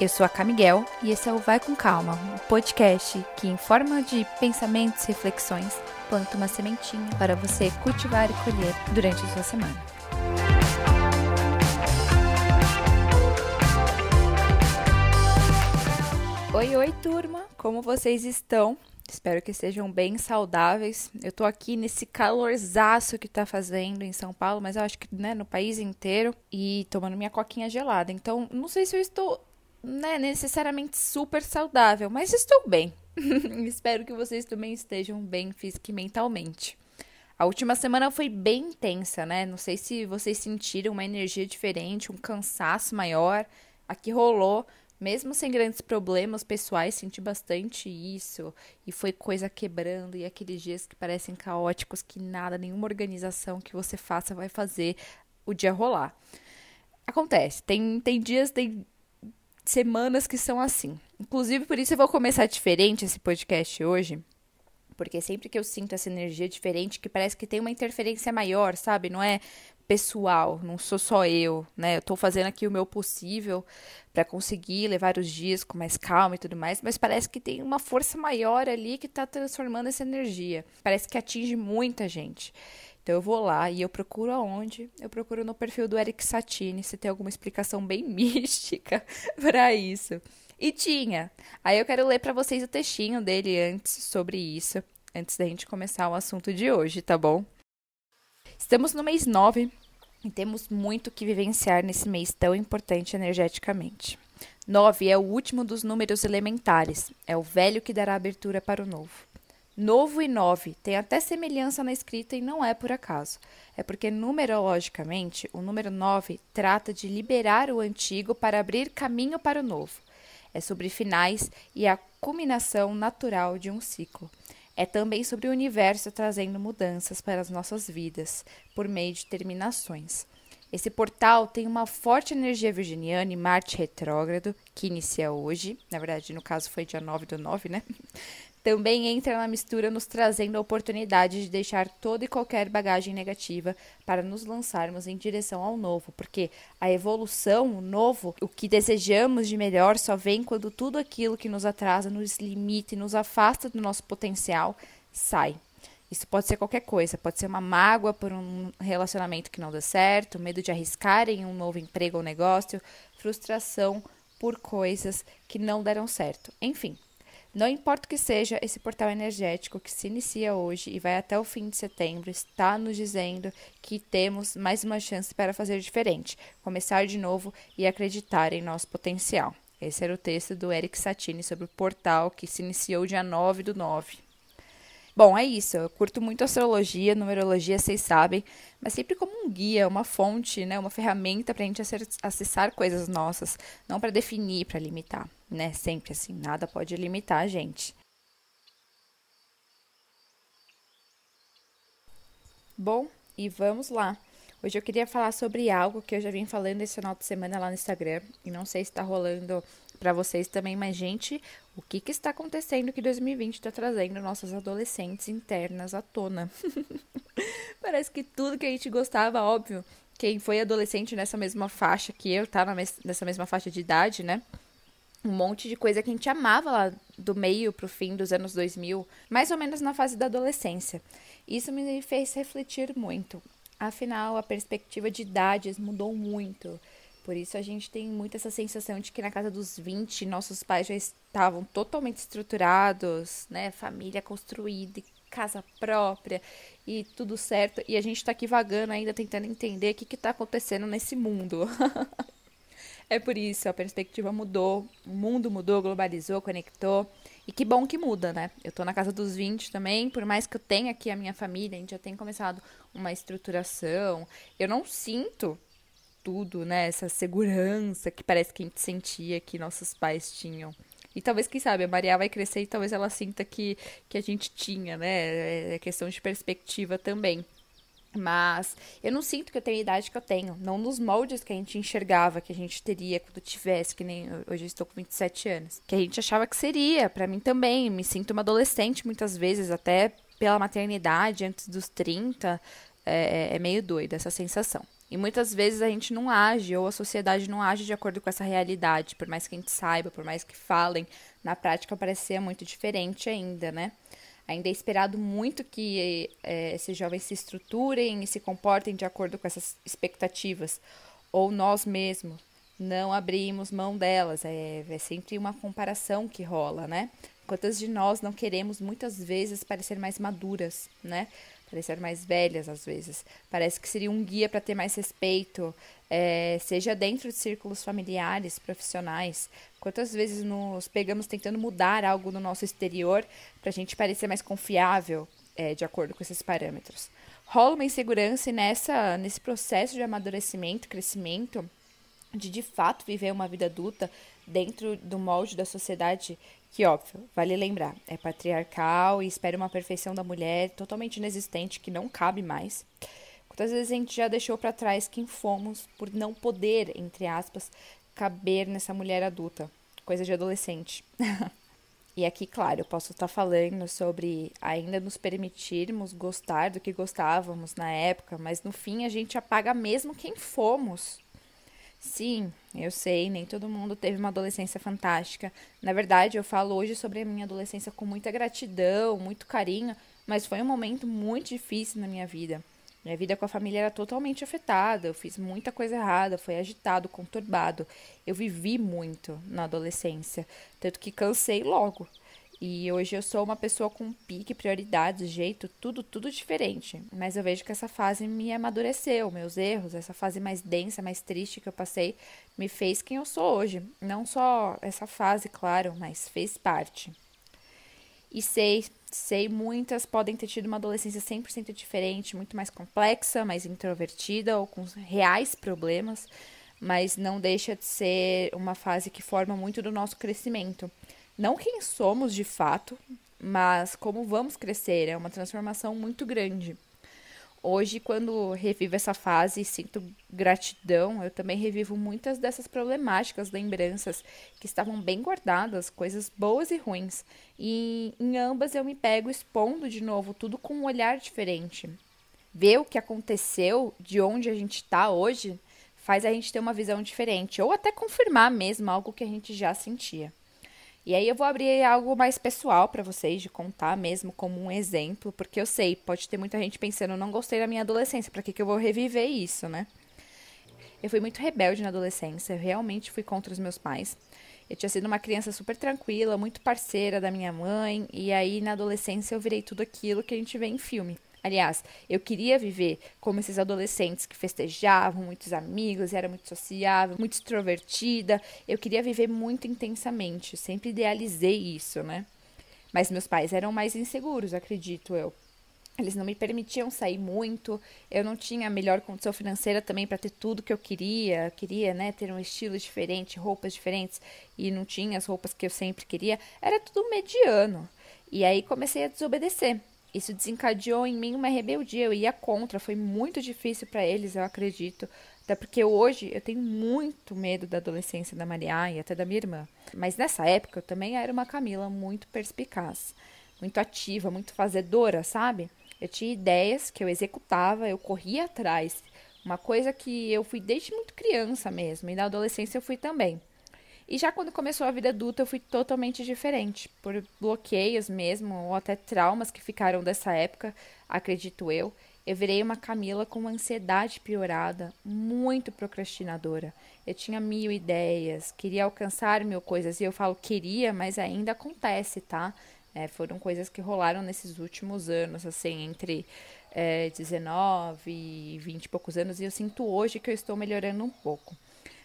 Eu sou a Camiguel e esse é o Vai com Calma, um podcast que, em forma de pensamentos e reflexões, planta uma sementinha para você cultivar e colher durante a sua semana. Oi, oi, turma! Como vocês estão? Espero que estejam bem saudáveis. Eu tô aqui nesse calorzaço que tá fazendo em São Paulo, mas eu acho que né, no país inteiro e tomando minha coquinha gelada. Então, não sei se eu estou né, necessariamente super saudável, mas estou bem. Espero que vocês também estejam bem física e mentalmente. A última semana foi bem intensa, né? Não sei se vocês sentiram uma energia diferente, um cansaço maior. Aqui rolou, mesmo sem grandes problemas pessoais, senti bastante isso. E foi coisa quebrando, e aqueles dias que parecem caóticos, que nada, nenhuma organização que você faça vai fazer o dia rolar. Acontece, tem, tem dias, tem semanas que são assim. Inclusive, por isso eu vou começar diferente esse podcast hoje. Porque sempre que eu sinto essa energia diferente, que parece que tem uma interferência maior, sabe? Não é pessoal, não sou só eu, né? Eu tô fazendo aqui o meu possível para conseguir levar os dias com mais calma e tudo mais, mas parece que tem uma força maior ali que tá transformando essa energia. Parece que atinge muita gente. Então eu vou lá e eu procuro aonde? Eu procuro no perfil do Eric Satini, se tem alguma explicação bem mística para isso. E tinha. Aí eu quero ler para vocês o textinho dele antes sobre isso, antes da gente começar o assunto de hoje, tá bom? Estamos no mês 9 e temos muito que vivenciar nesse mês tão importante energeticamente. 9 é o último dos números elementares, é o velho que dará abertura para o novo. Novo e nove tem até semelhança na escrita e não é por acaso. É porque, numerologicamente, o número 9 trata de liberar o antigo para abrir caminho para o novo. É sobre finais e a culminação natural de um ciclo. É também sobre o universo trazendo mudanças para as nossas vidas, por meio de terminações. Esse portal tem uma forte energia virginiana e Marte retrógrado, que inicia hoje, na verdade, no caso foi dia 9 do 9, né? Também entra na mistura, nos trazendo a oportunidade de deixar toda e qualquer bagagem negativa para nos lançarmos em direção ao novo, porque a evolução, o novo, o que desejamos de melhor só vem quando tudo aquilo que nos atrasa, nos limita e nos afasta do nosso potencial sai. Isso pode ser qualquer coisa, pode ser uma mágoa por um relacionamento que não deu certo, medo de arriscar em um novo emprego ou negócio, frustração por coisas que não deram certo. Enfim, não importa o que seja, esse portal energético que se inicia hoje e vai até o fim de setembro está nos dizendo que temos mais uma chance para fazer diferente, começar de novo e acreditar em nosso potencial. Esse era o texto do Eric Satini sobre o portal que se iniciou dia 9 do 9. Bom, é isso. Eu curto muito astrologia, numerologia, vocês sabem, mas sempre como um guia, uma fonte, né, uma ferramenta para a gente acessar coisas nossas, não para definir, para limitar né? Sempre assim, nada pode limitar a gente. Bom, e vamos lá. Hoje eu queria falar sobre algo que eu já vim falando esse final de semana lá no Instagram e não sei se está rolando para vocês também, mas gente, o que, que está acontecendo que 2020 está trazendo nossas adolescentes internas à tona? Parece que tudo que a gente gostava, óbvio, quem foi adolescente nessa mesma faixa que eu, tá nessa mesma faixa de idade, né? um monte de coisa que a gente amava lá do meio pro fim dos anos 2000, mais ou menos na fase da adolescência. Isso me fez refletir muito. Afinal, a perspectiva de idades mudou muito. Por isso a gente tem muito essa sensação de que na casa dos 20 nossos pais já estavam totalmente estruturados, né, família construída, casa própria e tudo certo, e a gente tá aqui vagando ainda tentando entender o que que tá acontecendo nesse mundo. É por isso, a perspectiva mudou, o mundo mudou, globalizou, conectou. E que bom que muda, né? Eu tô na casa dos 20 também, por mais que eu tenha aqui a minha família, a gente já tem começado uma estruturação. Eu não sinto tudo, né? Essa segurança que parece que a gente sentia que nossos pais tinham. E talvez, quem sabe, a Maria vai crescer e talvez ela sinta que, que a gente tinha, né? É questão de perspectiva também. Mas eu não sinto que eu tenho a idade que eu tenho. Não nos moldes que a gente enxergava que a gente teria quando tivesse, que nem hoje eu estou com 27 anos. Que a gente achava que seria. para mim também. Me sinto uma adolescente muitas vezes, até pela maternidade, antes dos 30. É, é meio doida essa sensação. E muitas vezes a gente não age, ou a sociedade não age de acordo com essa realidade, por mais que a gente saiba, por mais que falem, na prática parece ser muito diferente ainda, né? Ainda é esperado muito que é, esses jovens se estruturem e se comportem de acordo com essas expectativas, ou nós mesmos não abrimos mão delas. É, é sempre uma comparação que rola, né? Quantas de nós não queremos muitas vezes parecer mais maduras, né? Parecer mais velhas às vezes. Parece que seria um guia para ter mais respeito, é, seja dentro de círculos familiares, profissionais. Quantas vezes nos pegamos tentando mudar algo no nosso exterior para a gente parecer mais confiável, é, de acordo com esses parâmetros. Rola uma insegurança e nessa, nesse processo de amadurecimento, crescimento, de de fato viver uma vida adulta dentro do molde da sociedade que, óbvio, vale lembrar, é patriarcal e espera uma perfeição da mulher totalmente inexistente que não cabe mais. Quantas vezes a gente já deixou para trás quem fomos por não poder, entre aspas, caber nessa mulher adulta, coisa de adolescente. e aqui, claro, eu posso estar falando sobre ainda nos permitirmos gostar do que gostávamos na época, mas no fim a gente apaga mesmo quem fomos Sim, eu sei, nem todo mundo teve uma adolescência fantástica. Na verdade, eu falo hoje sobre a minha adolescência com muita gratidão, muito carinho, mas foi um momento muito difícil na minha vida. Minha vida com a família era totalmente afetada, eu fiz muita coisa errada, foi agitado, conturbado. Eu vivi muito na adolescência, tanto que cansei logo. E hoje eu sou uma pessoa com pique, prioridades, jeito, tudo, tudo diferente. Mas eu vejo que essa fase me amadureceu, meus erros, essa fase mais densa, mais triste que eu passei, me fez quem eu sou hoje. Não só essa fase, claro, mas fez parte. E sei, sei, muitas podem ter tido uma adolescência 100% diferente, muito mais complexa, mais introvertida ou com reais problemas, mas não deixa de ser uma fase que forma muito do nosso crescimento não quem somos de fato, mas como vamos crescer. É uma transformação muito grande. Hoje, quando revivo essa fase e sinto gratidão, eu também revivo muitas dessas problemáticas, lembranças que estavam bem guardadas, coisas boas e ruins. E em ambas eu me pego expondo de novo tudo com um olhar diferente. Ver o que aconteceu, de onde a gente está hoje, faz a gente ter uma visão diferente, ou até confirmar mesmo algo que a gente já sentia. E aí eu vou abrir algo mais pessoal para vocês, de contar mesmo como um exemplo, porque eu sei, pode ter muita gente pensando, não gostei da minha adolescência, para que, que eu vou reviver isso, né? Eu fui muito rebelde na adolescência, eu realmente fui contra os meus pais. Eu tinha sido uma criança super tranquila, muito parceira da minha mãe, e aí na adolescência eu virei tudo aquilo que a gente vê em filme. Aliás, eu queria viver como esses adolescentes que festejavam, muitos amigos, era muito sociável, muito extrovertida. Eu queria viver muito intensamente, sempre idealizei isso, né? Mas meus pais eram mais inseguros, acredito eu. Eles não me permitiam sair muito, eu não tinha a melhor condição financeira também para ter tudo que eu queria. Eu queria, né, ter um estilo diferente, roupas diferentes, e não tinha as roupas que eu sempre queria. Era tudo mediano. E aí comecei a desobedecer. Isso desencadeou em mim uma rebeldia. Eu ia contra, foi muito difícil para eles, eu acredito. Até porque hoje eu tenho muito medo da adolescência da Maria e até da minha irmã. Mas nessa época eu também era uma Camila muito perspicaz, muito ativa, muito fazedora, sabe? Eu tinha ideias que eu executava, eu corria atrás. Uma coisa que eu fui desde muito criança mesmo, e na adolescência eu fui também. E já quando começou a vida adulta, eu fui totalmente diferente, por bloqueios mesmo, ou até traumas que ficaram dessa época, acredito eu. Eu virei uma Camila com uma ansiedade piorada, muito procrastinadora. Eu tinha mil ideias, queria alcançar mil coisas, e eu falo queria, mas ainda acontece, tá? É, foram coisas que rolaram nesses últimos anos, assim, entre é, 19 e 20 e poucos anos, e eu sinto hoje que eu estou melhorando um pouco.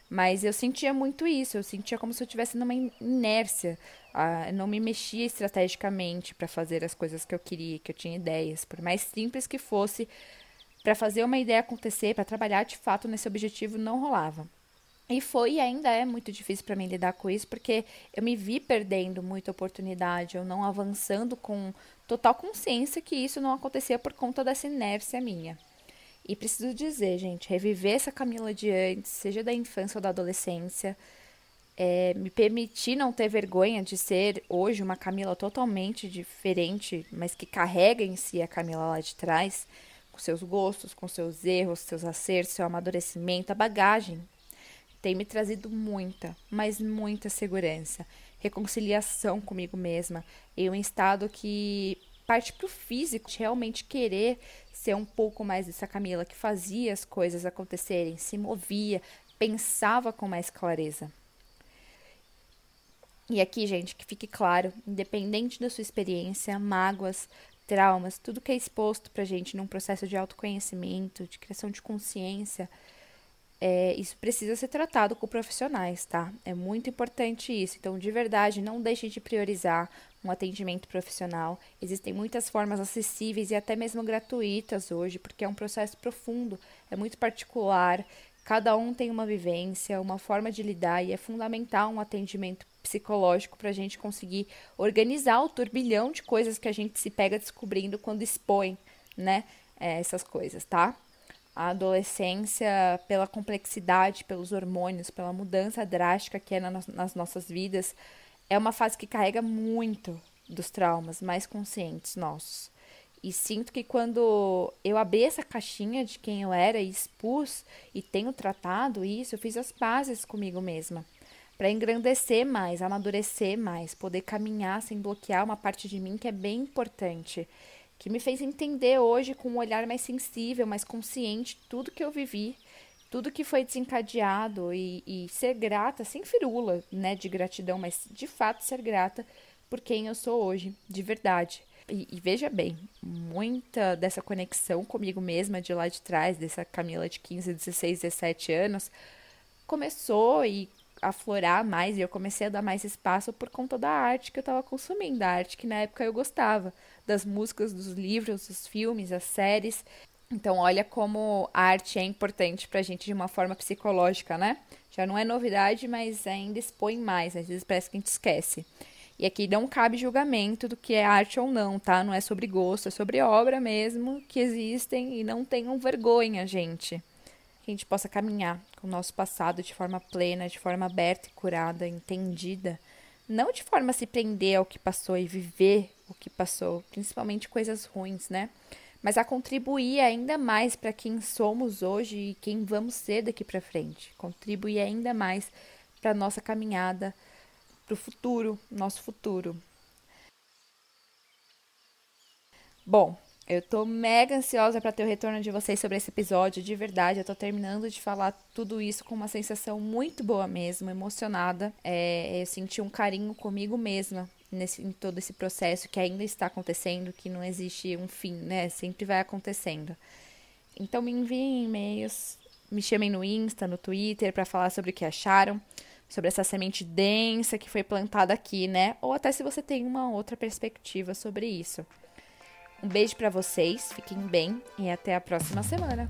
Mas eu sentia muito isso, eu sentia como se eu estivesse numa inércia. Ah, não me mexia estrategicamente para fazer as coisas que eu queria, que eu tinha ideias, por mais simples que fosse, para fazer uma ideia acontecer, para trabalhar de fato nesse objetivo, não rolava. E foi e ainda é muito difícil para mim lidar com isso, porque eu me vi perdendo muita oportunidade, eu não avançando com total consciência que isso não acontecia por conta dessa inércia minha. E preciso dizer, gente, reviver essa Camila de antes, seja da infância ou da adolescência, é, me permitir não ter vergonha de ser hoje uma Camila totalmente diferente, mas que carrega em si a Camila lá de trás, com seus gostos, com seus erros, seus acertos, seu amadurecimento, a bagagem. Tem me trazido muita, mas muita segurança, reconciliação comigo mesma, em um estado que parte para o físico, de realmente querer ser um pouco mais dessa Camila que fazia as coisas acontecerem, se movia, pensava com mais clareza. E aqui, gente, que fique claro, independente da sua experiência, mágoas, traumas, tudo que é exposto pra gente num processo de autoconhecimento, de criação de consciência, é, isso precisa ser tratado com profissionais, tá? É muito importante isso. Então, de verdade, não deixe de priorizar um atendimento profissional. Existem muitas formas acessíveis e até mesmo gratuitas hoje, porque é um processo profundo, é muito particular. Cada um tem uma vivência, uma forma de lidar e é fundamental um atendimento psicológico para a gente conseguir organizar o turbilhão de coisas que a gente se pega descobrindo quando expõe, né? É, essas coisas, tá? A adolescência, pela complexidade, pelos hormônios, pela mudança drástica que é nas nossas vidas, é uma fase que carrega muito dos traumas mais conscientes nossos. E sinto que quando eu abri essa caixinha de quem eu era e expus e tenho tratado isso, eu fiz as pazes comigo mesma. Para engrandecer mais, amadurecer mais, poder caminhar sem bloquear uma parte de mim que é bem importante. Que me fez entender hoje com um olhar mais sensível, mais consciente, tudo que eu vivi tudo que foi desencadeado e, e ser grata, sem firula, né, de gratidão, mas de fato ser grata por quem eu sou hoje, de verdade. E, e, veja bem, muita dessa conexão comigo mesma de lá de trás, dessa Camila de 15, 16, 17 anos, começou e aflorar mais e eu comecei a dar mais espaço por conta da arte que eu estava consumindo, da arte que na época eu gostava, das músicas, dos livros, dos filmes, as séries. Então, olha como a arte é importante pra gente de uma forma psicológica, né? Já não é novidade, mas ainda expõe mais, às vezes parece que a gente esquece. E aqui não cabe julgamento do que é arte ou não, tá? Não é sobre gosto, é sobre obra mesmo que existem e não tenham vergonha, gente. Que a gente possa caminhar com o nosso passado de forma plena, de forma aberta e curada, entendida. Não de forma a se prender ao que passou e viver o que passou, principalmente coisas ruins, né? mas a contribuir ainda mais para quem somos hoje e quem vamos ser daqui para frente. Contribuir ainda mais para nossa caminhada, para o futuro, nosso futuro. Bom, eu tô mega ansiosa para ter o retorno de vocês sobre esse episódio, de verdade. Eu tô terminando de falar tudo isso com uma sensação muito boa mesmo, emocionada. É, eu senti um carinho comigo mesma nesse, em todo esse processo que ainda está acontecendo, que não existe um fim, né? Sempre vai acontecendo. Então me enviem e-mails, me chamem no Insta, no Twitter para falar sobre o que acharam, sobre essa semente densa que foi plantada aqui, né? Ou até se você tem uma outra perspectiva sobre isso. Um beijo para vocês, fiquem bem e até a próxima semana.